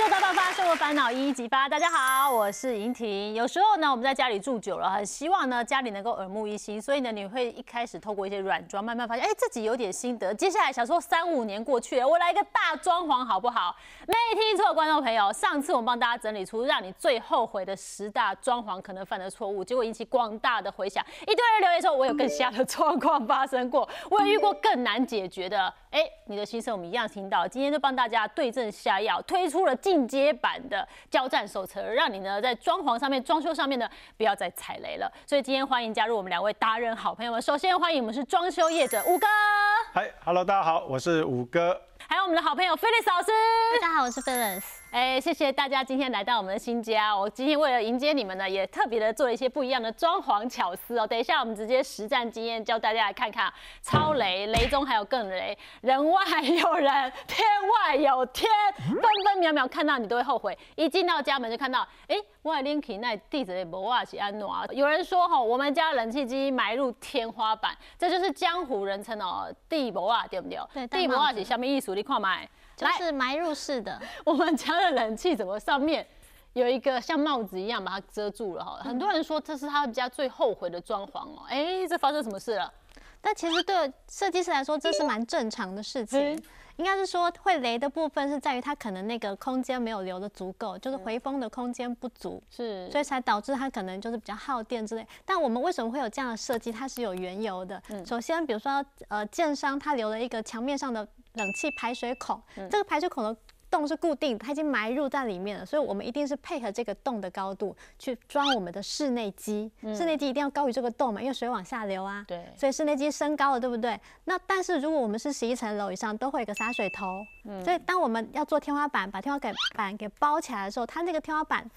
就大爆发，生活烦恼一一激发。大家好，我是莹婷。有时候呢，我们在家里住久了，很希望呢家里能够耳目一新，所以呢，你会一开始透过一些软装，慢慢发现，哎，自己有点心得。接下来想说，三五年过去了，我来一个大装潢好不好？没听错，观众朋友，上次我们帮大家整理出让你最后悔的十大装潢可能犯的错误，结果引起广大的回响。一堆人留言说，我有更瞎的状况发生过，我有遇过更难解决的。哎，你的心声我们一样听到，今天就帮大家对症下药，推出了进阶版的交战手册，让你呢在装潢上面、装修上面呢不要再踩雷了。所以今天欢迎加入我们两位达人好朋友们。首先欢迎我们是装修业者五哥，嗨，Hello，大家好，我是五哥。还有我们的好朋友 Phyllis 老师，大家好，我是 Phyllis。哎，谢谢大家今天来到我们的新家。我今天为了迎接你们呢，也特别的做了一些不一样的装潢巧思哦。等一下我们直接实战经验教大家来看看，超雷，雷中还有更雷，人外有人，天外有天，分分秒秒看到你都会后悔。一进到家门就看到，哎，外 Linky 那地址的不瓦是安诺啊。有人说哈，我们家冷气机埋入天花板，这就是江湖人称哦，地不瓦对不对？对，地不瓦是下面艺术，你看买。就是埋入式的，我们家的冷气怎么上面有一个像帽子一样把它遮住了哈？很多人说这是他们家最后悔的装潢哦。哎，这发生什么事了？但其实对设计师来说，这是蛮正常的事情。应该是说会雷的部分是在于它可能那个空间没有留的足够，就是回风的空间不足，是，所以才导致它可能就是比较耗电之类。但我们为什么会有这样的设计？它是有缘由的。首先，比如说呃，建商他留了一个墙面上的。冷气排水孔，这个排水孔的洞是固定，它已经埋入在里面了，所以我们一定是配合这个洞的高度去装我们的室内机。室内机一定要高于这个洞嘛，因为水往下流啊。对，所以室内机升高了，对不对？那但是如果我们是十一层楼以上，都会有个洒水头。所以当我们要做天花板，把天花板给包起来的时候，它那个天花板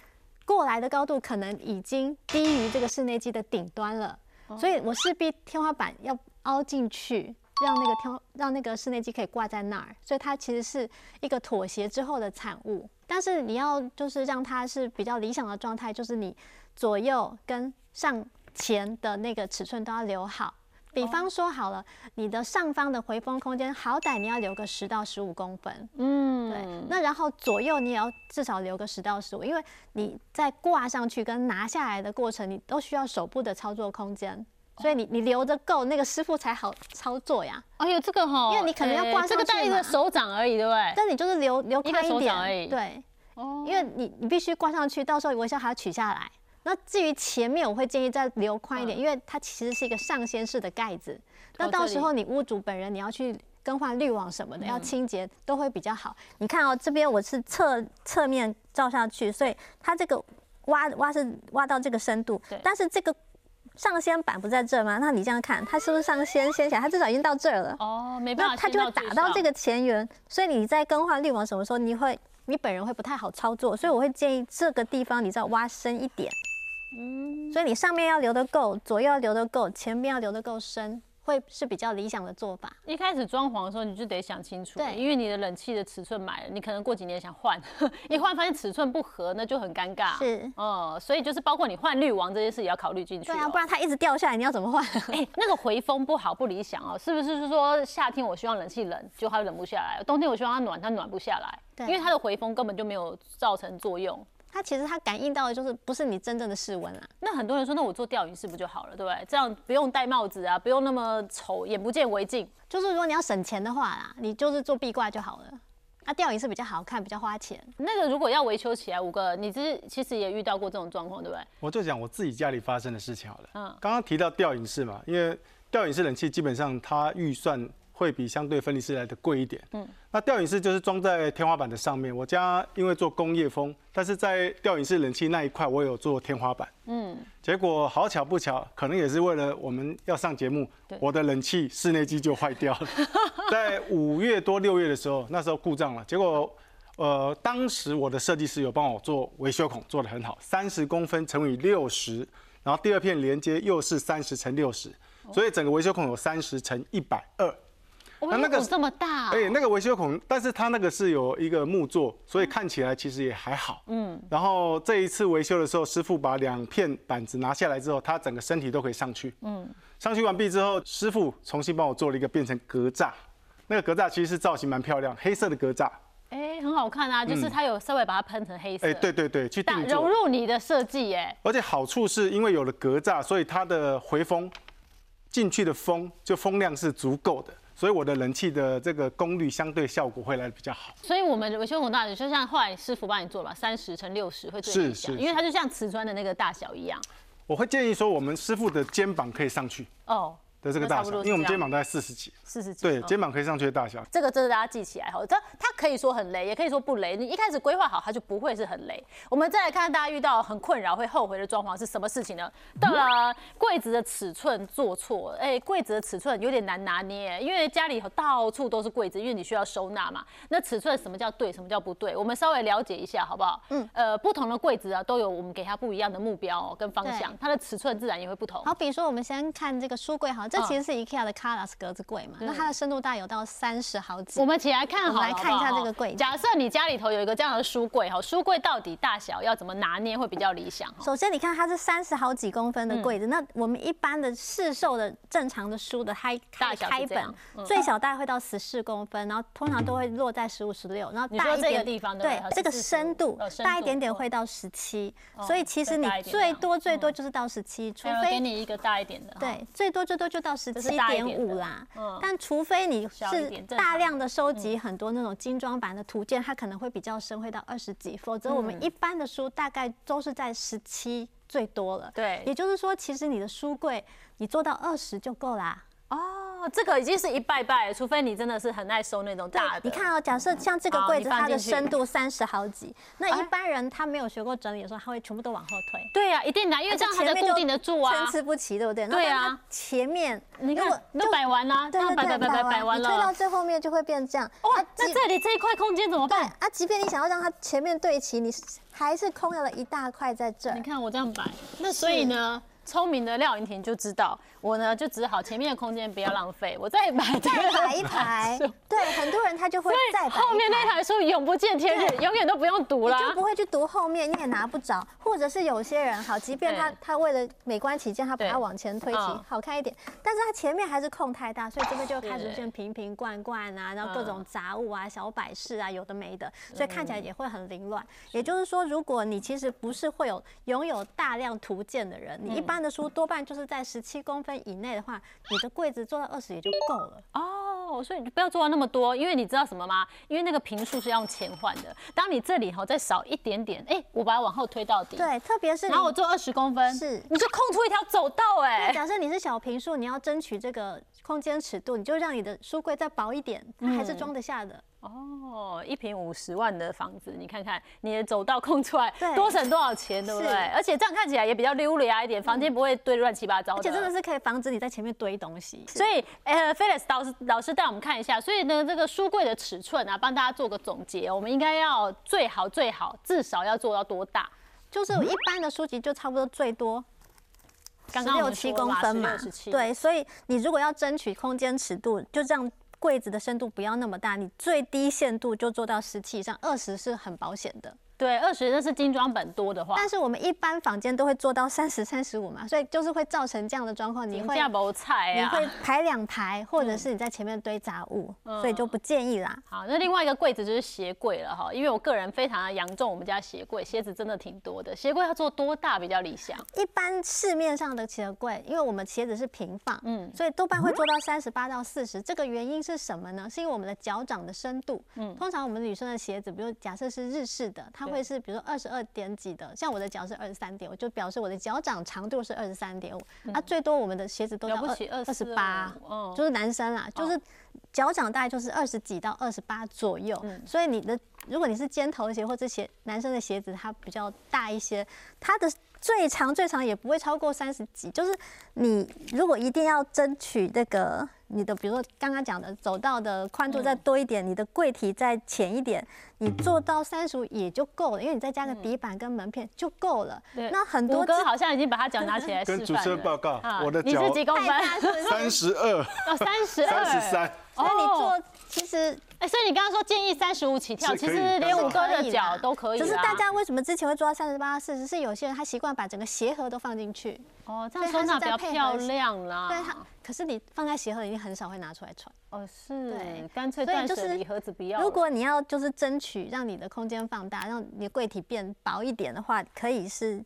过来的高度可能已经低于这个室内机的顶端了，所以我势必天花板要凹进去。让那个天，让那个室内机可以挂在那儿，所以它其实是一个妥协之后的产物。但是你要就是让它是比较理想的状态，就是你左右跟上前的那个尺寸都要留好。比方说好了，你的上方的回风空间，好歹你要留个十到十五公分。嗯，对。那然后左右你也要至少留个十到十五，因为你在挂上去跟拿下来的过程，你都需要手部的操作空间。所以你你留着够，那个师傅才好操作呀。哎呦，这个哈，因为你可能要挂这个大一个手掌而已，对不对？但你就是留留宽一点而已。对，哦，因为你你必须挂上去，到时候微笑还要取下来。那至于前面，我会建议再留宽一点，因为它其实是一个上掀式的盖子。那到时候你屋主本人你要去更换滤网什么的，要清洁都会比较好。你看哦，这边我是侧侧面照下去，所以它这个挖挖是挖到这个深度，但是这个。上仙板不在这吗？那你这样看，它是不是上仙掀起来？它至少已经到这儿了。哦，没办法，它就会打到这个前缘，所以你在更换滤网什么时候，你会你本人会不太好操作，所以我会建议这个地方你再挖深一点。嗯，所以你上面要留得够，左右要留得够，前面要留得够深。会是比较理想的做法。一开始装潢的时候，你就得想清楚，对，因为你的冷气的尺寸买了，你可能过几年想换，一换发现尺寸不合，那就很尴尬。是，哦，所以就是包括你换滤网这件事也要考虑进去。对啊，不然它一直掉下来，你要怎么换？哎，那个回风不好不理想哦，是不是？是说夏天我希望冷气冷，就它冷不下来；冬天我希望它暖，它暖不下来。对，因为它的回风根本就没有造成作用。它其实它感应到的就是不是你真正的室温啊。那很多人说，那我做吊影是不就好了，对不对？这样不用戴帽子啊，不用那么丑，眼不见为净。就是如果你要省钱的话啦，你就是做壁挂就好了。啊，吊影是比较好看，比较花钱。那个如果要维修起来，五个，你这其实也遇到过这种状况，对不对？我就讲我自己家里发生的事情好了。嗯。刚刚提到吊影室嘛，因为吊影室冷气基本上它预算。会比相对分离式来的贵一点。嗯，那吊顶式就是装在天花板的上面。我家因为做工业风，但是在吊顶式冷气那一块，我有做天花板。嗯，结果好巧不巧，可能也是为了我们要上节目，我的冷气室内机就坏掉了。在五月多六月的时候，那时候故障了。结果，呃，当时我的设计师有帮我做维修孔，做的很好，三十公分乘以六十，然后第二片连接又是三十乘六十，所以整个维修孔有三十乘一百二。那那个这么大，哎，那个维修孔，但是它那个是有一个木座，所以看起来其实也还好。嗯，然后这一次维修的时候，师傅把两片板子拿下来之后，它整个身体都可以上去。嗯，上去完毕之后，师傅重新帮我做了一个变成格栅，那个格栅其实是造型蛮漂亮，黑色的格栅。哎，很好看啊，就是它有稍微把它喷成黑色。哎，对对对，去定融入你的设计，哎。而且好处是因为有了格栅，所以它的回风进去的风就风量是足够的。所以我的冷气的这个功率相对效果会来的比较好。所以我们维修孔大，就像后来师傅帮你做吧，三十乘六十会最理想，因为它就像瓷砖的那个大小一样。我会建议说，我们师傅的肩膀可以上去。哦。的这个大小，因为我们肩膀大概四十几，四十几，对，肩膀可以上去的大小。这个真的大家记起来哈，这它可以说很雷，也可以说不雷。你一开始规划好，它就不会是很雷。我们再来看看大家遇到很困扰、会后悔的装潢是什么事情呢？到了柜子的尺寸做错，哎，柜子的尺寸有点难拿捏，因为家里头到处都是柜子，因为你需要收纳嘛。那尺寸什么叫对，什么叫不对？我们稍微了解一下好不好？嗯，呃，不同的柜子啊，都有我们给它不一样的目标跟方向，它的尺寸自然也会不同。好，比如说我们先看这个书柜，好，这其实是 IKEA 的。卡拉斯格子柜嘛，那它的深度大有到三十好几。我们起来看，好来看一下这个柜。假设你家里头有一个这样的书柜，哈，书柜到底大小要怎么拿捏会比较理想？首先，你看它是三十好几公分的柜子，那我们一般的市售的正常的书的开大小开本，最小大概会到十四公分，然后通常都会落在十五、十六，然后大一点地方对这个深度大一点点会到十七，所以其实你最多最多就是到十七，除非给你一个大一点的，对，最多最多就到十七点五啦。但除非你是大量的收集很多那种精装版的图鉴，它可能会比较深，会到二十几。否则我们一般的书大概都是在十七最多了。对，也就是说，其实你的书柜你做到二十就够啦。哦。这个已经是一拜拜，除非你真的是很爱收那种大的。你看哦，假设像这个柜子，它的深度三十好几，那一般人他没有学过整理的时候，他会全部都往后推。对呀，一定的，因为这样才能固定得住啊，参差不齐，对不对？对啊，前面你看都摆完了，对对对，摆摆完了，推到最后面就会变这样。哇，那这里这一块空间怎么办？啊，即便你想要让它前面对齐，你还是空了一大块在这。你看我这样摆，那所以呢？聪明的廖云婷就知道，我呢就只好前面的空间不要浪费，我再 买再摆一排。对，很多人他就会再摆。后面那台书永不见天日，永远都不用读了，就不会去读后面，你也拿不着。或者是有些人好，即便他他为了美观起见，他把它往前推起好看一点，但是他前面还是空太大，所以这边就开始出现瓶瓶罐罐啊，然后各种杂物啊、小摆饰啊，有的没的，所以看起来也会很凌乱。也就是说，如果你其实不是会有拥有大量图鉴的人，你一般。的书多半就是在十七公分以内的话，你的柜子做到二十也就够了哦。所以你不要做到那么多，因为你知道什么吗？因为那个平数是要用钱换的。当你这里哈再少一点点，哎，我把它往后推到底。对，特别是然后我做二十公分，是你就空出一条走道哎。假设你是小平数，你要争取这个空间尺度，你就让你的书柜再薄一点，它还是装得下的。哦，一平五十万的房子，你看看你的走道空出来，多省多少钱，对不对？而且这样看起来也比较溜达一点，房间不会堆乱七八糟。而且真的是可以防止你在前面堆东西。所以，呃，Felix 老师老师带我们看一下，所以呢，这个书柜的尺寸啊，帮大家做个总结，我们应该要最好最好至少要做到多大？就是一般的书籍就差不多最多十六七公分嘛。对，所以你如果要争取空间尺度，就这样。柜子的深度不要那么大，你最低限度就做到十七以上，二十是很保险的。对，二十那是精装本多的话，但是我们一般房间都会做到三十三十五嘛，所以就是会造成这样的状况。你会菜啊，你会排两排，或者是你在前面堆杂物，所以就不建议啦。好，那另外一个柜子就是鞋柜了哈，因为我个人非常的仰重我们家鞋柜，鞋子真的挺多的。鞋柜要做多大比较理想？一般市面上的鞋柜，因为我们鞋子是平放，嗯，所以多半会做到三十八到四十。这个原因是什么呢？是因为我们的脚掌的深度，嗯，通常我们女生的鞋子，比如假设是日式的，它会是比如说二十。二点几的，像我的脚是二十三点，我就表示我的脚掌长度是二十三点五。啊，最多我们的鞋子都要二二十八，就是男生啦，就是脚掌大概就是二十几到二十八左右。所以你的如果你是尖头鞋或者鞋男生的鞋子，它比较大一些，它的最长最长也不会超过三十几。就是你如果一定要争取那个。你的比如说刚刚讲的走道的宽度再多一点，你的柜体再浅一点，你做到三十五也就够了，因为你再加个底板跟门片就够了。那很多哥好像已经把他脚拿起来 跟主持人报告，我的脚几公分？三十二。哦，三十二。三十三。那你做其实，哎，所以你刚刚说建议三十五起跳，其实连五哥的脚都可以。只是大家为什么之前会做到三十八、四十？是有些人他习惯把整个鞋盒都放进去。哦，这样收纳比较漂亮啦。对，可是你放在鞋盒里面很少会拿出来穿。哦，是，对干脆所以就是断舍离盒子不要了。如果你要就是争取让你的空间放大，让你的柜体变薄一点的话，可以是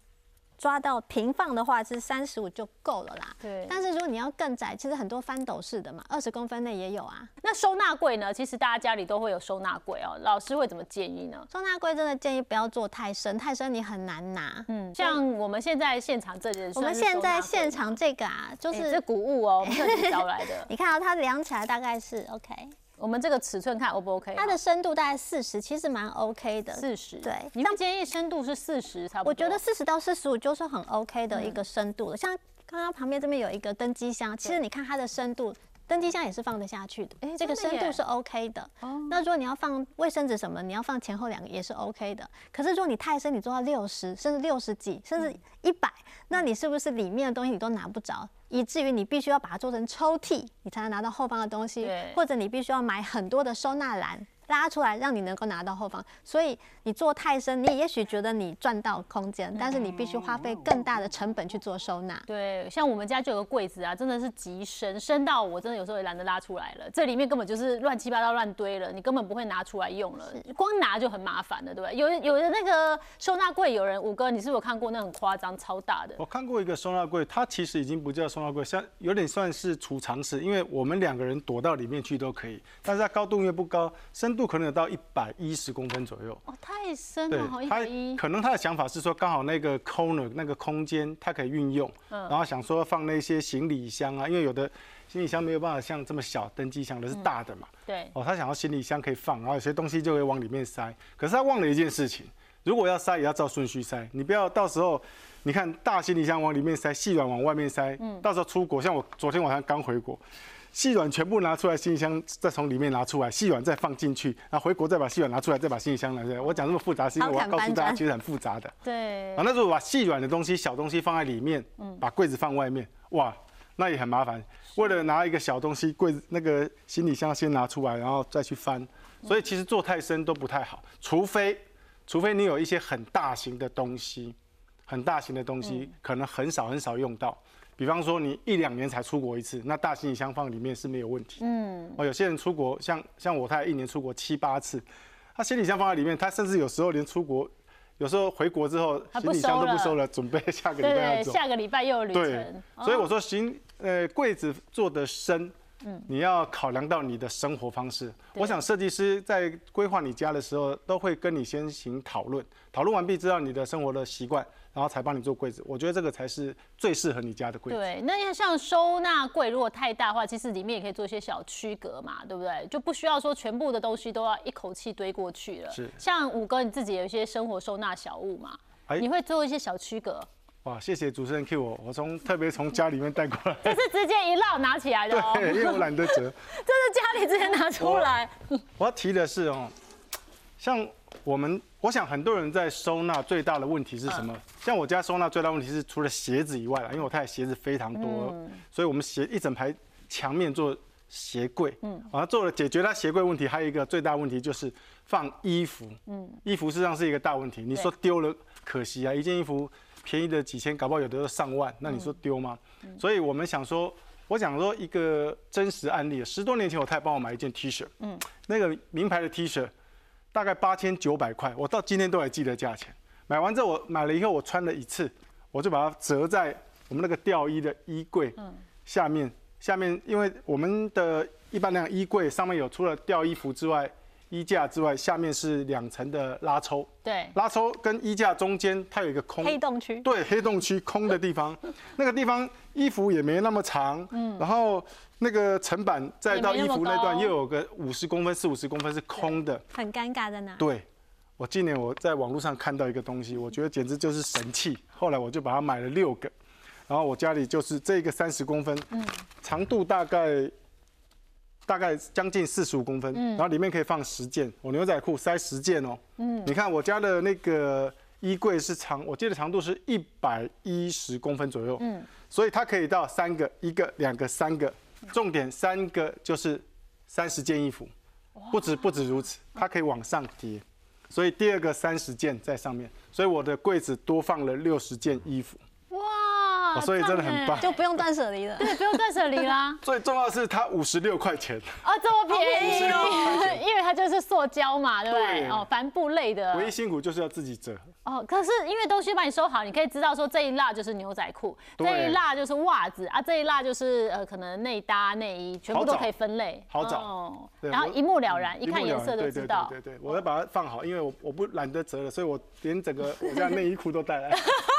抓到平放的话是三十五就够了啦。对但是如果你要更窄，其实很多翻斗式的嘛，二十公分内也有啊。那收纳柜呢？其实大家家里都会有收纳柜哦。老师会怎么建议呢？收纳柜真的建议不要做太深，太深你很难拿。嗯，像我们现在现场这里，我们现在现场这个啊，就就是是这古物哦，我们特地找来的。你看到它量起来大概是 OK，我们这个尺寸看 O 不 OK？它的深度大概四十，其实蛮 OK 的。四十，对你们建议深度是四十差不多。我觉得四十到四十五就是很 OK 的一个深度了。像刚刚旁边这边有一个登机箱，其实你看它的深度，登机箱也是放得下去的。哎这个深度是 OK 的。哦那如果你要放卫生纸什么，你要放前后两个也是 OK 的。可是如果你太深，你做到六十，甚至六十几，甚至一百，那你是不是里面的东西你都拿不着？以至于你必须要把它做成抽屉，你才能拿到后方的东西，或者你必须要买很多的收纳篮拉出来，让你能够拿到后方。所以你做太深，你也许觉得你赚到空间，但是你必须花费更大的成本去做收纳。对，像我们家就有个柜子啊，真的是极深，深到我真的有时候也懒得拉出来了。这里面根本就是乱七八糟乱堆了，你根本不会拿出来用了，光拿就很麻烦了，对不对？有有的那个收纳柜，有人五哥，你是不是有看过那很夸张、超大的？我看过一个收纳柜，它其实已经不叫收纳柜，像有点算是储藏室，因为我们两个人躲到里面去都可以，但是它高度又不高，深度可能有到一百一十公分左右。哦，太深了，好一他百一。可能他的想法是说，刚好那个 corner 那个空间，它可以运用，嗯然后想说放那些行李箱啊，因为有的行李箱没有办法像这么小登机箱的是大的嘛，对，哦，他想要行李箱可以放，然后有些东西就可以往里面塞。可是他忘了一件事情，如果要塞也要照顺序塞，你不要到时候你看大行李箱往里面塞，细软往外面塞，嗯到时候出国，像我昨天晚上刚回国。细软全部拿出来，行李箱再从里面拿出来，细软再放进去，然后回国再把细软拿出来，再把行李箱拿出来。我讲这么复杂，是因为我要告诉大家，其实很复杂的。对啊，，那如果把细软的东西、小东西放在里面，把柜子放外面，哇，那也很麻烦。为了拿一个小东西，柜子那个行李箱先拿出来，然后再去翻，所以其实做太深都不太好，除非除非你有一些很大型的东西，很大型的东西可能很少很少用到。比方说你一两年才出国一次，那大行李箱放里面是没有问题。嗯，哦，有些人出国，像像我太太一年出国七八次，他行李箱放在里面，他甚至有时候连出国，有时候回国之后行李箱都不收了，准备下个礼拜要对，走。下个礼拜又有旅对程。，所以我说行，呃，柜子做的深，你要考量到你的生活方式。我想设计师在规划你家的时候，都会跟你先行讨论，讨论完毕知道你的生活的习惯，然后才帮你做柜子。我觉得这个才是最适合你家的柜子。对，那要像收纳柜，如果太大的话，其实里面也可以做一些小区隔嘛，对不对？就不需要说全部的东西都要一口气堆过去了。是像五哥你自己有一些生活收纳小物嘛，哎你会做一些小区隔，哇，谢谢主持人 Q 我，我从特别从家里面带过来。这是直接一绕拿起来的哦，对，因为我懒得折。这是家里直接拿出来。我要提的是哦，像我们，我想很多人在收纳最大的问题是什么？像我家收纳最大问题是除了鞋子以外啦，因为我太太鞋子非常多，所以我们鞋一整排墙面做鞋柜，嗯，然后做了解决它鞋柜问题，还有一个最大问题就是放衣服，嗯，衣服实际上是一个大问题。你说丢了可惜啊，一件衣服便宜的几千，搞不好有的都上万，那你说丢吗？所以我们想说。我想说一个真实案例，十多年前我太太帮我买一件 T 恤，嗯，那个名牌的 T 恤大概八千九百块，我到今天都还记得价钱。买完之后，我买了以后我穿了一次，我就把它折在我们那个吊衣的衣柜下面。下面因为我们的一般那样衣柜上面有除了吊衣服之外，衣架之外，下面是两层的拉抽，对，拉抽跟衣架中间它有一个空黑洞区，对，黑洞区空的地方，那个地方衣服也没那么长，嗯，然后那个层板再到衣服那段又有个五十公分、四五十公分是空的。很尴尬在哪？对，我今年我在网络上看到一个东西，我觉得简直就是神器。后来我就把它买了六个，然后我家里就是这个三十公分，长度大概大概将近四十五公分，然后里面可以放十件，我牛仔裤塞十件哦。嗯你看我家的那个衣柜是长，我记得长度是一百一十公分左右，嗯所以它可以到三个，一个、两个、三个，重点三个就是三十件衣服，不止不止如此，它可以往上叠。所以第二个三十件在上面，所以我的柜子多放了六十件衣服。哇，所以真的很棒，就不用断舍离了。对，不用断舍离啦。最重要的是它五十六块钱，啊，这么便宜，因为它就是塑胶嘛，对不对？哦，帆布类的。唯一辛苦就是要自己折。哦，可是因为东西帮你收好，你可以知道说这一蜡就是牛仔裤，这一蜡就是袜子啊，这一蜡就是呃可能内搭内衣，全部都可以分类，好找。然后一目了然，一看颜色就知道。对对，我要把它放好，因为我我不懒得折了，所以我连整个我家内衣裤都带来。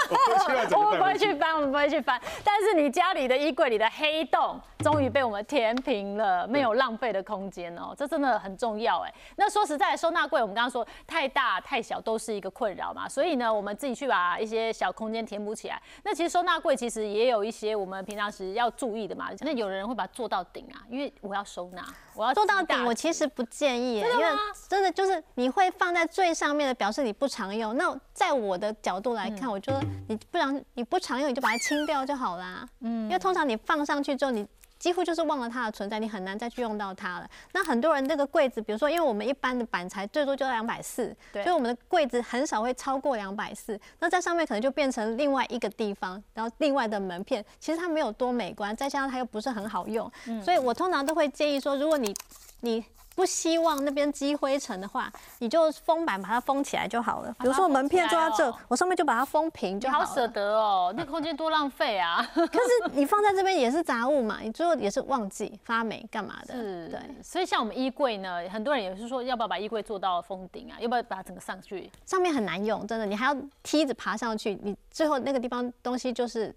我们不会去翻，我们不会去翻。但是你家里的衣柜里的黑洞，终于被我们填平了，没有浪费的空间哦，这真的很重要哎。那说实在，收纳柜我们刚刚说太大太小都是一个困扰嘛，所以呢，我们自己去把一些小空间填补起来。那其实收纳柜其实也有一些我们平常时要注意的嘛。那有人会把它做到顶啊，因为我要收纳，我要 做到顶，我其实不建议，因为真的就是你会放在最上面的，表示你不常用。那在我的角度来看，我觉得。你不然你不常用，你就把它清掉就好啦。嗯，因为通常你放上去之后，你几乎就是忘了它的存在，你很难再去用到它了。那很多人那个柜子，比如说，因为我们一般的板材最多就两百四，所以我们的柜子很少会超过两百四。那在上面可能就变成另外一个地方，然后另外的门片，其实它没有多美观，再加上它又不是很好用，所以我通常都会建议说，如果你你。不希望那边积灰尘的话，你就封板把它封起来就好了。比如说门片装在这，我上面就把它封平就好了。好舍得哦，那空间多浪费啊！可是你放在这边也是杂物嘛，你最后也是忘记发霉干嘛的？是，对。所以像我们衣柜呢，很多人也是说，要不要把衣柜做到封顶啊？要不要把它整个上去？上面很难用，真的，你还要梯子爬上去，你最后那个地方东西就是。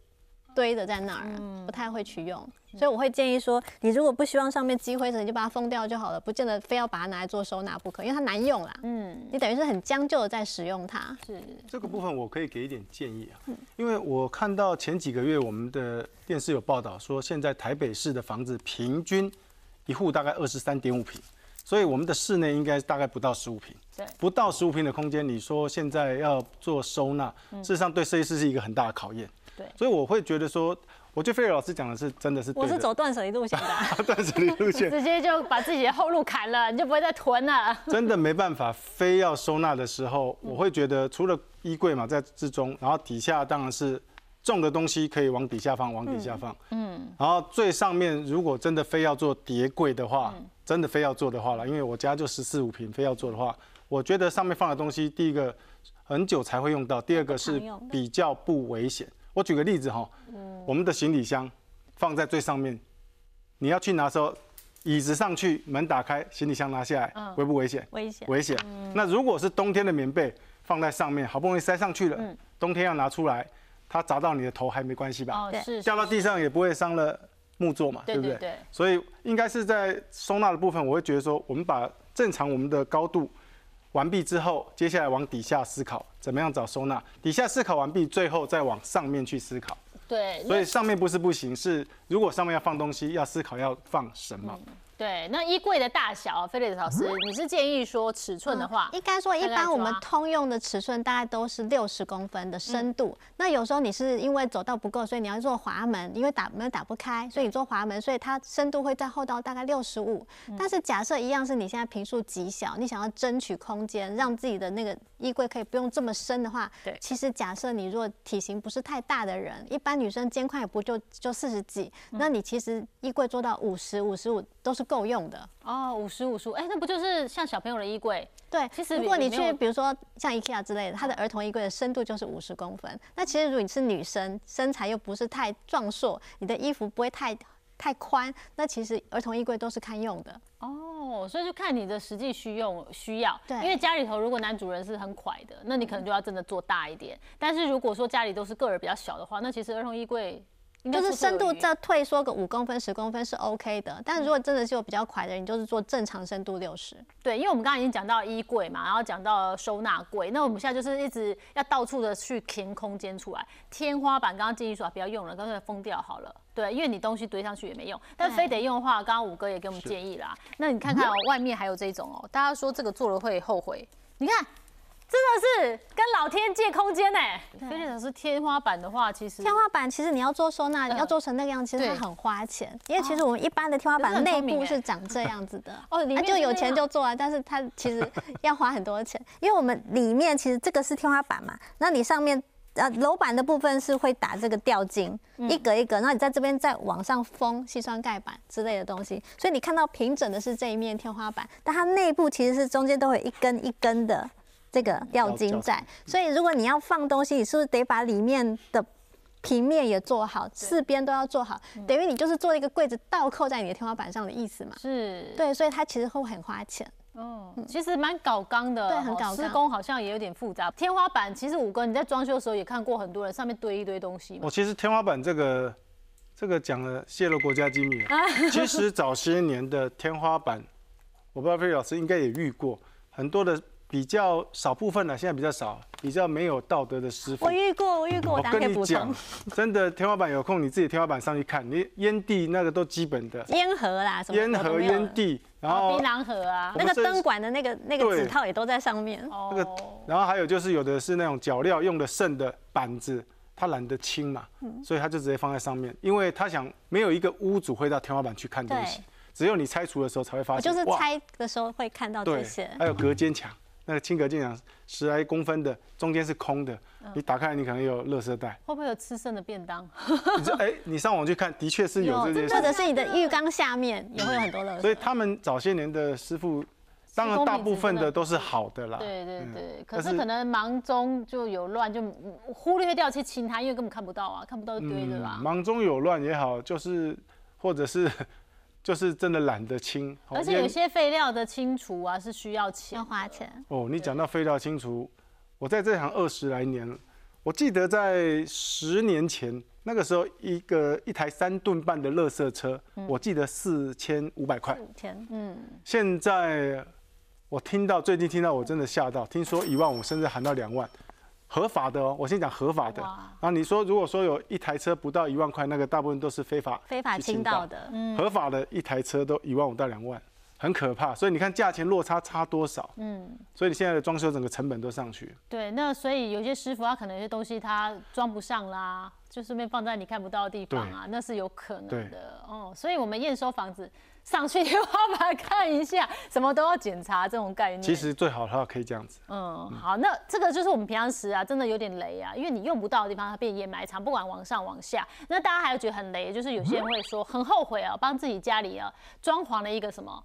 堆着在那儿，不太会去用，所以我会建议说，你如果不希望上面积灰尘，你就把它封掉就好了，不见得非要把它拿来做收纳不可，因为它难用啦。嗯，你等于是很将就的在使用它。是这个部分我可以给一点建议啊，因为我看到前几个月我们的电视有报道说，现在台北市的房子平均一户大概二十三点五平，所以我们的室内应该大概不到十五平。对，不到十五平的空间，你说现在要做收纳，事实上对设计师是一个很大的考验。所以我会觉得说，我觉得费瑞老师讲的是真的是，我是走断舍离路线的，断舍离路线，直接就把自己的后路砍了，你就不会再囤了。真的没办法，非要收纳的时候，我会觉得除了衣柜嘛在之中，然后底下当然是重的东西可以往底下放，往底下放，嗯，然后最上面如果真的非要做叠柜的话，真的非要做的话了，因为我家就十四五平，非要做的话，我觉得上面放的东西，第一个很久才会用到，第二个是比较不危险。我举个例子哈，我们的行李箱放在最上面，你要去拿的时候，椅子上去，门打开，行李箱拿下来，危不危险？危险。危险。那如果是冬天的棉被放在上面，好不容易塞上去了，冬天要拿出来，它砸到你的头还没关系吧？哦，是。掉到地上也不会伤了木座嘛，对不对？对。所以应该是在收纳的部分，我会觉得说，我们把正常我们的高度。完毕之后，接下来往底下思考怎么样找收纳。底下思考完毕，最后再往上面去思考。对，所以上面不是不行，是如果上面要放东西，要思考要放什么。对，那衣柜的大小，菲利斯老师，你是建议说尺寸的话，应该说一般我们通用的尺寸大概都是六十公分的深度。那有时候你是因为走道不够，所以你要做滑门，因为打门打不开，所以你做滑门，所以它深度会在后到大概六十五。但是假设一样是你现在平数极小，你想要争取空间，让自己的那个衣柜可以不用这么深的话，对，其实假设你如果体型不是太大的人，一般女生肩宽也不就就四十几，那你其实衣柜做到五十五十五都是够用的。哦，五十五十五，哎，那不就是像小朋友的衣柜？对，其实如果你去，比如说像 IKEA 之类的，它的儿童衣柜的深度就是五十公分。那其实如果你是女生，身材又不是太壮硕，你的衣服不会太太宽，那其实儿童衣柜都是堪用的。哦，所以就看你的实际需用需要。对，因为家里头如果男主人是很快的，那你可能就要真的做大一点。但是如果说家里都是个儿比较小的话，那其实儿童衣柜。就是深度再退缩个五公分、十公分是 OK 的，但是如果真的是有比较快的人，就是做正常深度六十。对，因为我们刚刚已经讲到衣柜嘛，然后讲到收纳柜，那我们现在就是一直要到处的去填空间出来。天花板刚刚建议说不要用了，干脆封掉好了。对，因为你东西堆上去也没用，但非得用的话，刚刚五哥也给我们建议啦。那你看看哦，外面还有这种哦，大家说这个做了会后悔。你看。真的是跟老天借空间呢。菲利老师，天花板的话，其实天花板其实你要做收纳，你要做成那个样，其实它很花钱。因为其实我们一般的天花板内部是长这样子的。哦，里面就有钱就做啊，但是它其实要花很多钱。因为我们里面其实这个是天花板嘛，那你上面呃，楼板的部分是会打这个吊筋，一格一格，然后你在这边再往上封细酸盖板之类的东西，所以你看到平整的是这一面天花板，但它内部其实是中间都会一根一根的这个吊金在，所以如果你要放东西，你是不是得把里面的平面也做好，四边都要做好，等于你就是做一个柜子倒扣在你的天花板上的意思嘛？是，对，所以它其实会很花钱。哦，其实蛮搞刚的，对，很搞施工好像也有点复杂。天花板其实五哥你在装修的时候也看过很多人上面堆一堆东西。我其实天花板这个这个讲了泄露国家机密。其实早些年的天花板，我不知道菲老师应该也遇过很多的。比较少部分的，现在比较少，比较没有道德的师傅。我遇过，我遇过，我跟你讲，真的天花板有空，你自己天花板上去看，你烟蒂那个都基本的。烟盒啦，什么烟盒、烟蒂，然后槟榔盒啊，那个灯管的那个那个纸套也都在上面。那个，然后还有就是有的是那种脚料用的剩的板子，他懒得清嘛，所以他就直接放在上面，因为他想没有一个屋主会到天花板去看东西，只有你拆除的时候才会发现。就是拆的时候会看到这些。还有隔间墙。那个轻隔间墙十来公分的，中间是空的，你打开你可能有垃圾袋，会不会有吃剩的便当？你说哎，你上网去看，的确是有这些，或者是你的浴缸下面也会有很多垃圾。所以他们早些年的师傅，当然大部分的都是好的啦。对对对，可是可能忙中就有乱，就忽略掉去清它，因为根本看不到啊，看不到就堆的啦。忙中有乱也好，就是或者是。就是真的懒得清，而且有些废料的清除啊是需要钱，要花钱。哦，你讲到废料清除，我在这行二十来年，我记得在十年前那个时候，一个一台三吨半的垃圾车，我记得四千五百块。五千，嗯。现在我听到最近听到我真的吓到，听说一万五甚至喊到两万。合法的哦，我先讲合法的。啊你说，如果说有一台车不到一万块，那个大部分都是非法非法倾倒的。嗯，合法的一台车都一万五到两万，很可怕。所以你看价钱落差差多少？嗯，所以你现在的装修整个成本都上去。对，那所以有些师傅他可能有些东西他装不上啦，就顺便放在你看不到的地方啊，那是有可能的。哦，所以我们验收房子。上去天花板看一下，什么都要检查，这种概念。其实最好的话可以这样子。嗯，好，那这个就是我们平常时啊，真的有点雷啊，因为你用不到的地方它变掩埋场，不管往上往下。那大家还有觉得很雷，就是有些人会说很后悔啊，帮自己家里啊装潢了一个什么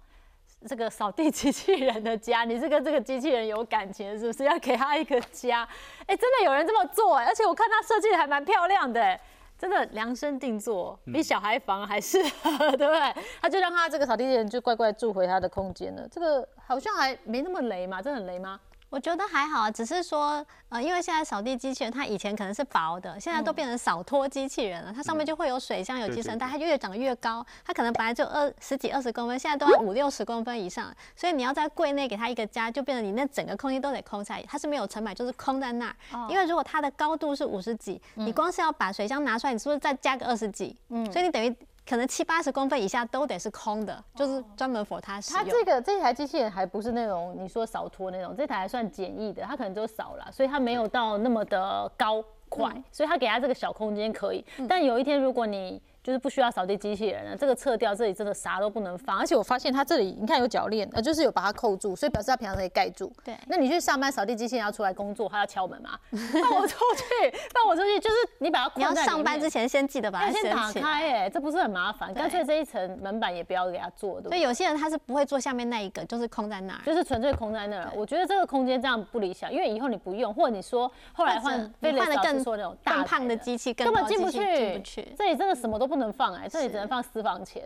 这个扫地机器人的家，你是跟这个机器人有感情是不是？要给他一个家？哎，真的有人这么做，而且我看他设计的还蛮漂亮的。真的量身定做，比小孩房还适合，对不对？他就让他这个扫地机器人就乖乖住回他的空间了。这个好像还没那么雷嘛，这很雷吗？我觉得还好啊，只是说，呃，因为现在扫地机器人它以前可能是薄的，现在都变成扫拖机器人了。它上面就会有水箱、有集成袋，它越长越高。它可能本来就二十几、二十公分，现在都要五六十公分以上。所以你要在柜内给它一个家，就变成你那整个空间都得空下来。它是没有成本，就是空在那儿。因为如果它的高度是五十几，你光是要把水箱拿出来，你是不是再加个二十几？嗯，所以你等于。可能七八十公分以下都得是空的，就是专门否它使用。它这个这台机器人还不是那种你说扫拖那种，这台还算简易的，它可能就扫了，所以它没有到那么的高快，所以它给它这个小空间可以。但有一天如果你就是不需要扫地机器人了，这个撤掉，这里真的啥都不能放。而且我发现它这里，你看有铰链，呃，就是有把它扣住，所以表示它平常可以盖住。对。那你去上班，扫地机器人要出来工作，它要敲门吗？放我出去，放我出去，就是你把它。你要上班之前先记得把它先打开，哎，这不是很麻烦？干脆这一层门板也不要给它做。所以有些人他是不会做下面那一个，就是空在那儿，就是纯粹空在那儿。我觉得这个空间这样不理想，因为以后你不用，或者你说后来换换的更说那种大胖的机器，根本进不去，进不去。这里真的什么都不能放，哎，这里。只能放私房钱，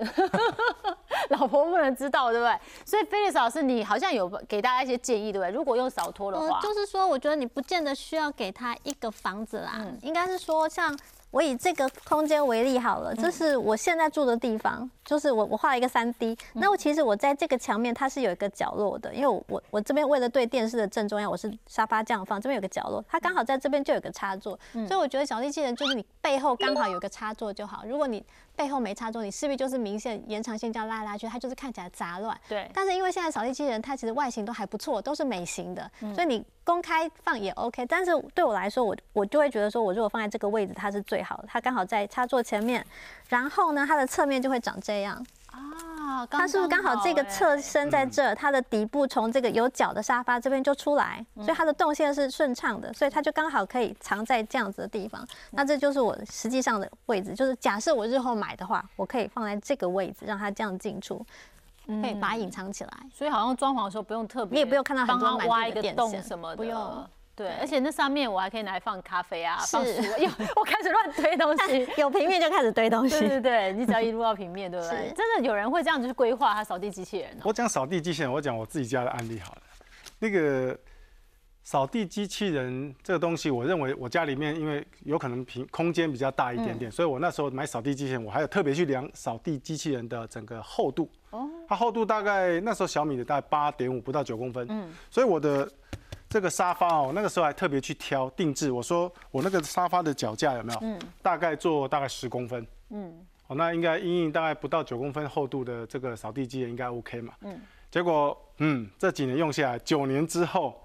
老婆不能知道，对不对？所以菲利斯老师，你好像有给大家一些建议，对不对？如果用扫拖的话，就是说，我觉得你不见得需要给他一个房子啦，应该是说像。我以这个空间为例好了，这是我现在住的地方，就是我我画了一个三 D。那我其实我在这个墙面它是有一个角落的，因为我我我这边为了对电视的正中央，我是沙发这样放，这边有个角落，它刚好在这边就有个插座，所以我觉得小机器人就是你背后刚好有个插座就好。如果你背后没插座，你势必就是明显延长线这样拉来拉去，它就是看起来杂乱。对。但是因为现在扫地机器人它其实外形都还不错，都是美型的，所以你。公开放也 OK，但是对我来说，我我就会觉得说，我如果放在这个位置，它是最好的，它刚好在插座前面，然后呢，它的侧面就会长这样啊。它是不是刚好这个侧身在这，它的底部从这个有脚的沙发这边就出来，所以它的动线是顺畅的，所以它就刚好可以藏在这样子的地方。那这就是我实际上的位置，就是假设我日后买的话，我可以放在这个位置，让它这样进出，可以把它隐藏起来。所以好像装潢的时候不用特别，你也不用看到很多挖一个洞什么的，不用。对，而且那上面我还可以拿来放咖啡啊，放书。有，我开始乱堆东西，有平面就开始堆东西。对对对，你只要一路到平面，对不对？真的有人会这样子去规划他扫地机器人。我讲扫地机器人，我讲我自己家的案例好了。那个扫地机器人这个东西，我认为我家里面因为有可能平空间比较大一点点，所以我那时候买扫地机器人，我还有特别去量扫地机器人的整个厚度。哦。它厚度大概那时候小米的大概八点五不到九公分。嗯。所以我的。这个沙发哦，那个时候还特别去挑定制。我说我那个沙发的脚架有没有？嗯，大概做大概十公分。嗯，哦，那应该阴影大概不到九公分厚度的这个扫地机应该 OK 嘛？嗯，结果嗯这几年用下来，九年之后，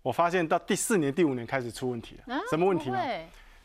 我发现到第四年、第五年开始出问题了。什么问题呢？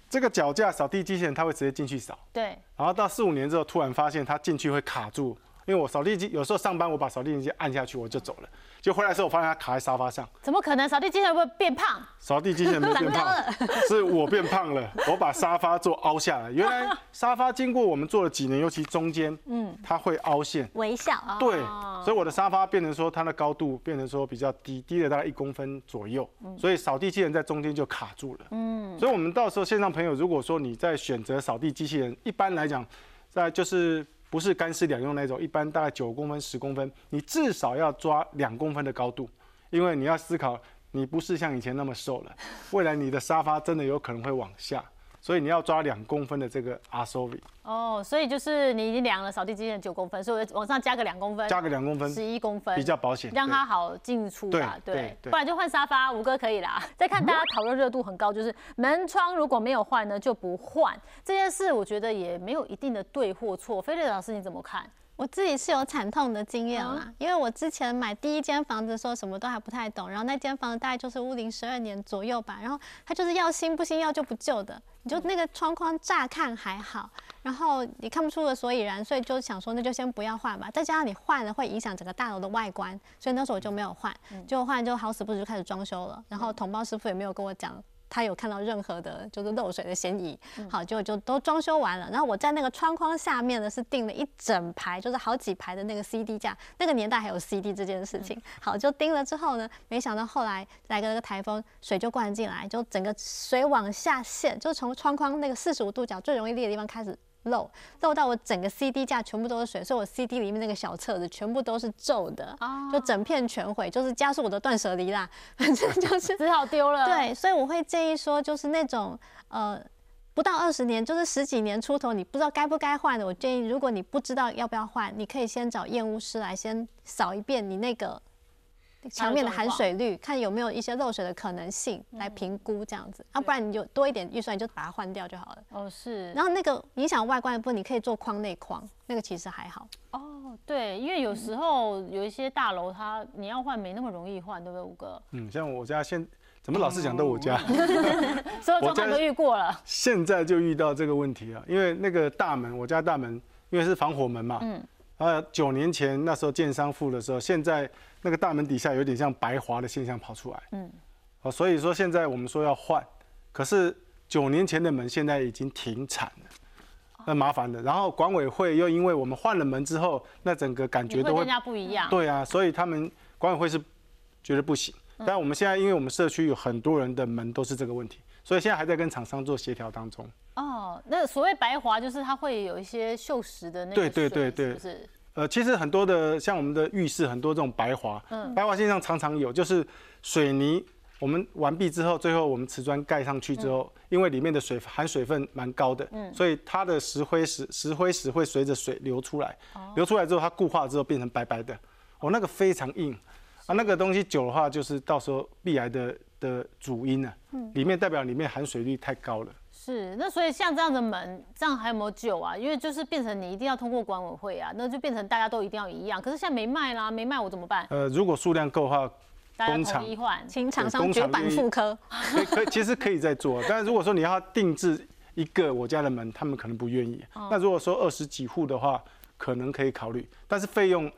这个脚架扫地机器人它会直接进去扫。对。然后到四五年之后，突然发现它进去会卡住。因为我扫地机有时候上班，我把扫地机按下去我就走了，就回来的时候我发现它卡在沙发上。怎么可能？扫地机器人会变胖？扫地机器人没变胖，是我变胖了。我把沙发做凹下来，原来沙发经过我们做了几年，尤其中间，嗯，它会凹陷。微笑。对，所以我的沙发变成说它的高度变成说比较低，低了大概一公分左右，所以扫地机器人在中间就卡住了。嗯，所以我们到时候线上朋友，如果说你在选择扫地机器人，一般来讲，在就是。不是干湿两用那种，一般大概九公分、十公分，你至少要抓两公分的高度，因为你要思考，你不是像以前那么瘦了，未来你的沙发真的有可能会往下。所以你要抓两公分的这个 R S O V 哦，所以就是你已经量了扫地机器人九公分，所以往上加个两公分，加个两公分，十一公分比较保险，让它好进出吧。对，不然就换沙发，五哥可以啦。再看大家讨论热度很高，就是门窗如果没有换呢就不换这件事，我觉得也没有一定的对或错。菲利老师你怎么看？我自己是有惨痛的经验啦，因为我之前买第一间房子的时候什么都还不太懂，然后那间房子大概就是屋龄十二年左右吧，然后它就是要新不新要旧不旧的，你就那个窗框乍看还好，然后你看不出个所以然，所以就想说那就先不要换吧，再加上你换了会影响整个大楼的外观，所以那时候我就没有换，结果换就好死不死就开始装修了，然后同包师傅也没有跟我讲。他有看到任何的，就是漏水的嫌疑，好，就就都装修完了。然后我在那个窗框下面呢，是订了一整排，就是好几排的那个 CD 架。那个年代还有 CD 这件事情，好，就钉了之后呢，没想到后来来个那个台风，水就灌进来，就整个水往下陷，就从窗框那个四十五度角最容易裂的地方开始。漏漏到我整个 CD 架全部都是水，所以我 CD 里面那个小册子全部都是皱的，就整片全毁，就是加速我的断舍离啦。反正就是 只好丢了。对，所以我会建议说，就是那种呃不到二十年，就是十几年出头，你不知道该不该换的，我建议如果你不知道要不要换，你可以先找验屋师来先扫一遍你那个。墙面的含水率，看有没有一些漏水的可能性，来评估这样子。啊，不然你就多一点预算，你就把它换掉就好了。哦，是。然后那个影响外观的部分，你可以做框内框，那个其实还好。哦，对，因为有时候有一些大楼，它你要换没那么容易换，对不对，五哥？嗯，像我家现怎么老是讲到我家？所有状况都遇过了。现在就遇到这个问题啊，因为那个大门，我家大门因为是防火门嘛。嗯。啊，九年前那时候建商付的时候，现在。那个大门底下有点像白滑的现象跑出来，嗯，哦，所以说现在我们说要换，可是九年前的门现在已经停产了，那麻烦的。然后管委会又因为我们换了门之后，那整个感觉都会更加不一样。对啊，所以他们管委会是觉得不行。但我们现在因为我们社区有很多人的门都是这个问题，所以现在还在跟厂商做协调当中。哦，那所谓白滑就是它会有一些锈蚀的那个，对对对对，是。呃，其实很多的像我们的浴室，很多这种白滑，嗯，白滑现象常常有，就是水泥我们完毕之后，最后我们瓷砖盖上去之后，因为里面的水含水分蛮高的，嗯，所以它的石灰石石灰石会随着水流出来，流出来之后它固化之后变成白白的，哦，那个非常硬，啊，那个东西久的话就是到时候壁癌的的主因呢，嗯，里面代表里面含水率太高了。是，那所以像这样的门，这样还有没有救啊？因为就是变成你一定要通过管委会啊，那就变成大家都一定要一样。可是现在没卖啦，没卖我怎么办？呃，如果数量够的话，工厂请厂商绝版复刻，可可其实可以再做。但是如果说你要定制一个我家的门，他们可能不愿意。那如果说二十几户的话。可能可以考虑，但是费用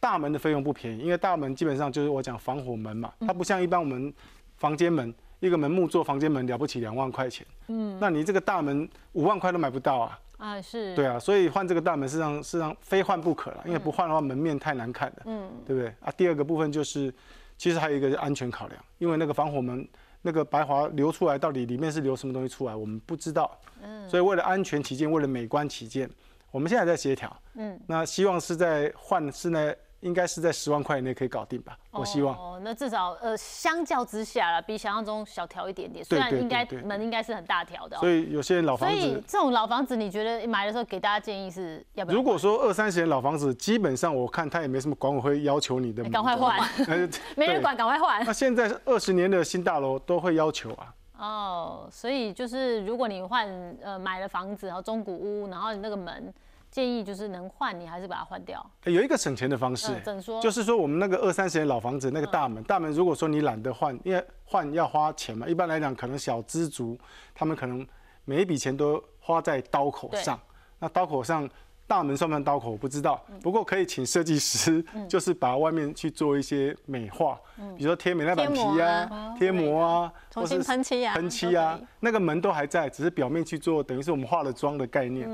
大门的费用不便宜，因为大门基本上就是我讲防火门嘛，它不像一般我们房间门一个门木做房间门了不起两万块钱，嗯，那你这个大门五万块都买不到啊。啊，是。对啊，所以换这个大门，事实上，事实上非换不可了，因为不换的话，门面太难看了，嗯，对不对？啊？第二个部分就是，其实还有一个安全考量，因为那个防火门那个白华流出来，到底里面是流什么东西出来，我们不知道，嗯，所以为了安全起见，为了美观起见，我们现在在协调，嗯，那希望是在换室内。应该是在十万块以内可以搞定吧？我希望。哦，那至少呃，相较之下了，比想象中小调一点点。虽然应该门应该是很大条的。所以有些人老房子。所以这种老房子，你觉得买的时候给大家建议是要不要？如果说二三十年老房子，基本上我看他也没什么管委会要求你的。赶快换。没人管，赶快换。那现在二十年的新大楼都会要求啊。哦，所以就是如果你换呃买了房子然后中古屋，然后你那个门。建议就是能换，你还是把它换掉。有一个省钱的方式，怎说？就是说我们那个二三十年老房子那个大门，大门如果说你懒得换，因为换要花钱嘛。一般来讲，可能小资族他们可能每一笔钱都花在刀口上。那刀口上。大门算不算刀口我不知道，不过可以请设计师，就是把外面去做一些美化，比如说贴美耐板皮啊、贴膜啊，重新喷漆啊、喷漆啊，那个门都还在，只是表面去做，等于是我们化了妆的概念。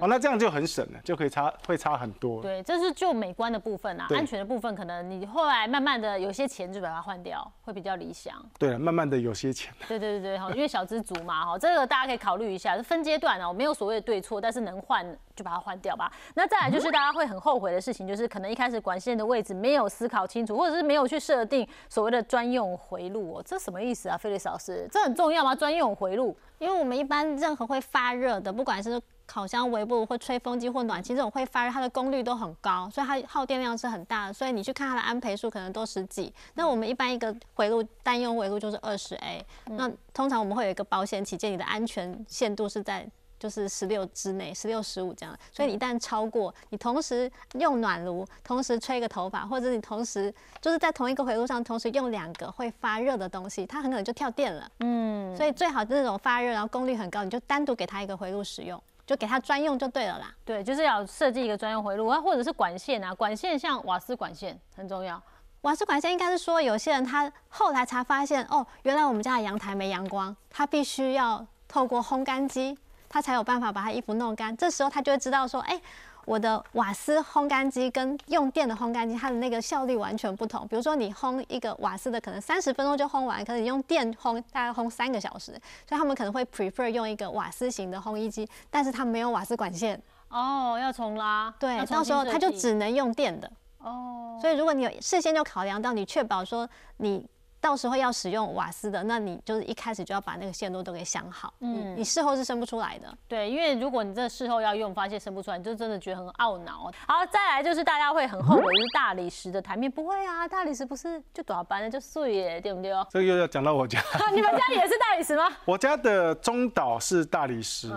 哦，那这样就很省了，就可以差会差很多。对，这是就美观的部分啊，安全的部分可能你后来慢慢的有些钱就把它换掉，会比较理想。对，慢慢的有些钱。对对对对，哈，因为小资族嘛，哈，这个大家可以考虑一下，是分阶段啊，没有所谓的对错，但是能换就把它换掉。那再来就是大家会很后悔的事情，就是可能一开始管线的位置没有思考清楚，或者是没有去设定所谓的专用回路哦，这什么意思啊？菲利斯老师，这很重要吗？专用回路？因为我们一般任何会发热的，不管是烤箱、微波炉或吹风机或暖气这种会发热，它的功率都很高，所以它耗电量是很大的。所以你去看它的安培数可能都十几。那我们一般一个回路单用回路就是二十 A，那通常我们会有一个保险起见，你的安全限度是在。就是十六之内，十六十五这样，所以你一旦超过，你同时用暖炉，同时吹个头发，或者你同时就是在同一个回路上同时用两个会发热的东西，它很可能就跳电了。嗯，所以最好那种发热然后功率很高，你就单独给它一个回路使用，就给它专用就对了啦。对，就是要设计一个专用回路啊，或者是管线啊，管线像瓦斯管线很重要。瓦斯管线应该是说有些人他后来才发现，哦，原来我们家的阳台没阳光，他必须要透过烘干机。他才有办法把他衣服弄干，这时候他就会知道说，哎，我的瓦斯烘干机跟用电的烘干机，它的那个效率完全不同。比如说你烘一个瓦斯的，可能三十分钟就烘完，可是你用电烘大概烘三个小时，所以他们可能会 prefer 用一个瓦斯型的烘衣机，但是它没有瓦斯管线。哦，要重拉。对，到时候它就只能用电的。哦。所以如果你有事先就考量到，你确保说你。到时候要使用瓦斯的，那你就是一开始就要把那个线路都给想好。嗯，你事后是生不出来的。对，因为如果你这事后要用，发现生不出来，你就真的觉得很懊恼。好，再来就是大家会很后悔，就是大理石的台面。不会啊，大理石不是就短班的就碎耶，对不对？这个又要讲到我家。你们家也是大理石吗？我家的中岛是大理石，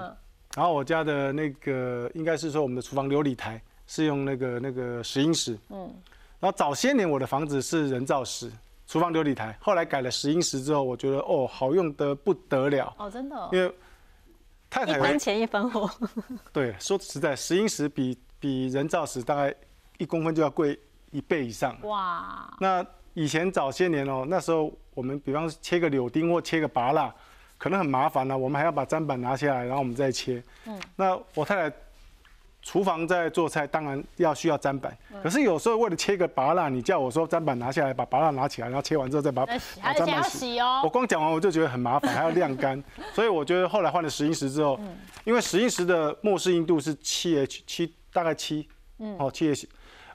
然后我家的那个应该是说我们的厨房琉璃台是用那个那个石英石。嗯，然后早些年我的房子是人造石。厨房琉璃台，后来改了石英石之后，我觉得哦，好用的不得了哦，真的，因为太太一分钱一分货。对，说实在，石英石比比人造石大概一公分就要贵一倍以上。哇！那以前早些年哦，那时候我们比方切个柳丁或切个拔蜡，可能很麻烦呢，我们还要把砧板拿下来，然后我们再切。嗯。那我太太。厨房在做菜，当然要需要砧板。可是有时候为了切个拔蜡，你叫我说砧板拿下来，把拔蜡拿起来，然后切完之后再把把砧板洗哦。我光讲完我就觉得很麻烦，还要晾干。所以我觉得后来换了石英石之后，因为石英石的末世硬度是七 H 七，大概七，哦七 H。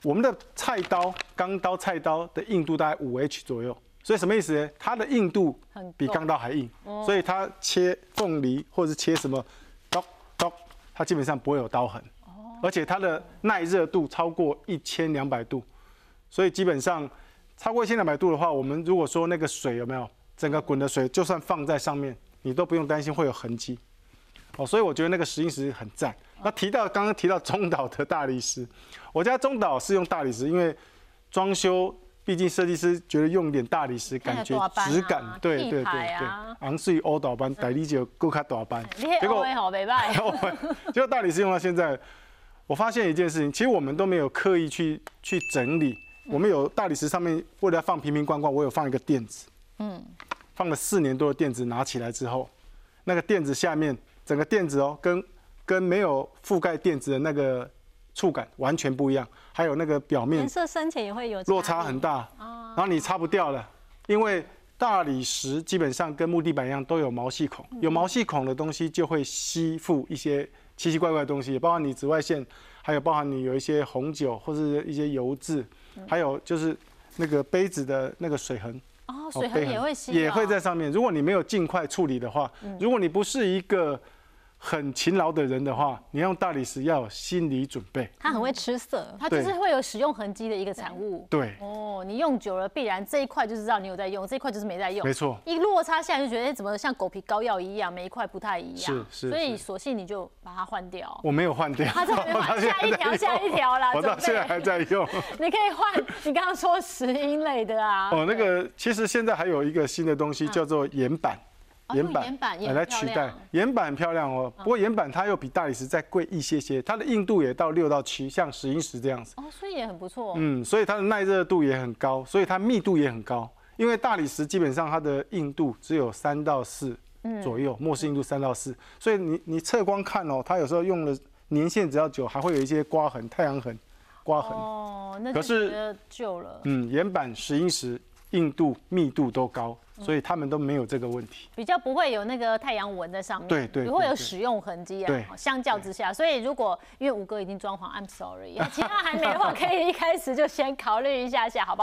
我们的菜刀、钢刀、菜刀的硬度大概五 H 左右。所以什么意思呢？它的硬度比钢刀还硬，所以它切凤梨或者是切什么刀刀，它基本上不会有刀痕。而且它的耐热度超过一千两百度，所以基本上超过一千两百度的话，我们如果说那个水有没有整个滚的水，就算放在上面，你都不用担心会有痕迹。哦，所以我觉得那个石英石很赞。那提到刚刚提到中岛的大理石，我家中岛是用大理石，因为装修毕竟设计师觉得用一点大理石，感觉质感，对对对对，昂睡欧岛班，大理石够卡大班，结果 结果大理石用到现在。我发现一件事情，其实我们都没有刻意去去整理。我们有大理石上面为了放瓶瓶罐罐，我有放一个垫子，嗯，放了四年多的垫子，拿起来之后，那个垫子下面整个垫子哦，跟跟没有覆盖垫子的那个触感完全不一样，还有那个表面颜色深浅也会有落差很大，然后你擦不掉了，因为大理石基本上跟木地板一样都有毛细孔，有毛细孔的东西就会吸附一些奇奇怪怪的东西，包含你紫外线，还有包含你有一些红酒或是一些油渍。还有就是那个杯子的那个水痕哦，水痕也会吸，也会在上面。如果你没有尽快处理的话，如果你不是一个。很勤劳的人的话，你用大理石要有心理准备。它很会吃色，它就是会有使用痕迹的一个产物。对。哦，你用久了，必然这一块就知道你有在用，这一块就是没在用。没错。一落差下来就觉得，哎，怎么像狗皮膏药一样，每一块不太一样。是是。所以索性你就把它换掉。我没有换掉。它 在下一条，下一条啦。我到现在还在用。你可以换，你刚刚说石英类的啊。哦，那个其实现在还有一个新的东西叫做岩板。岩板来取代岩板漂亮哦，不过岩板它又比大理石再贵一些些，它的硬度也到六到七，像石英石这样子哦，所以也很不错。嗯，所以它的耐热度也很高，所以它密度也很高。因为大理石基本上它的硬度只有三到四左右，末世硬度三到四，所以你你侧光看哦，它有时候用了年限只要久，还会有一些刮痕、太阳痕、刮痕哦，那可是旧了。嗯，岩板、石英石硬度、密度都高。所以他们都没有这个问题，比较不会有那个太阳纹在上面，对对，不会有使用痕迹啊。相较之下，所以如果因为五哥已经装潢，I'm sorry，其他还没的话，可以一开始就先考虑一下下，好不好？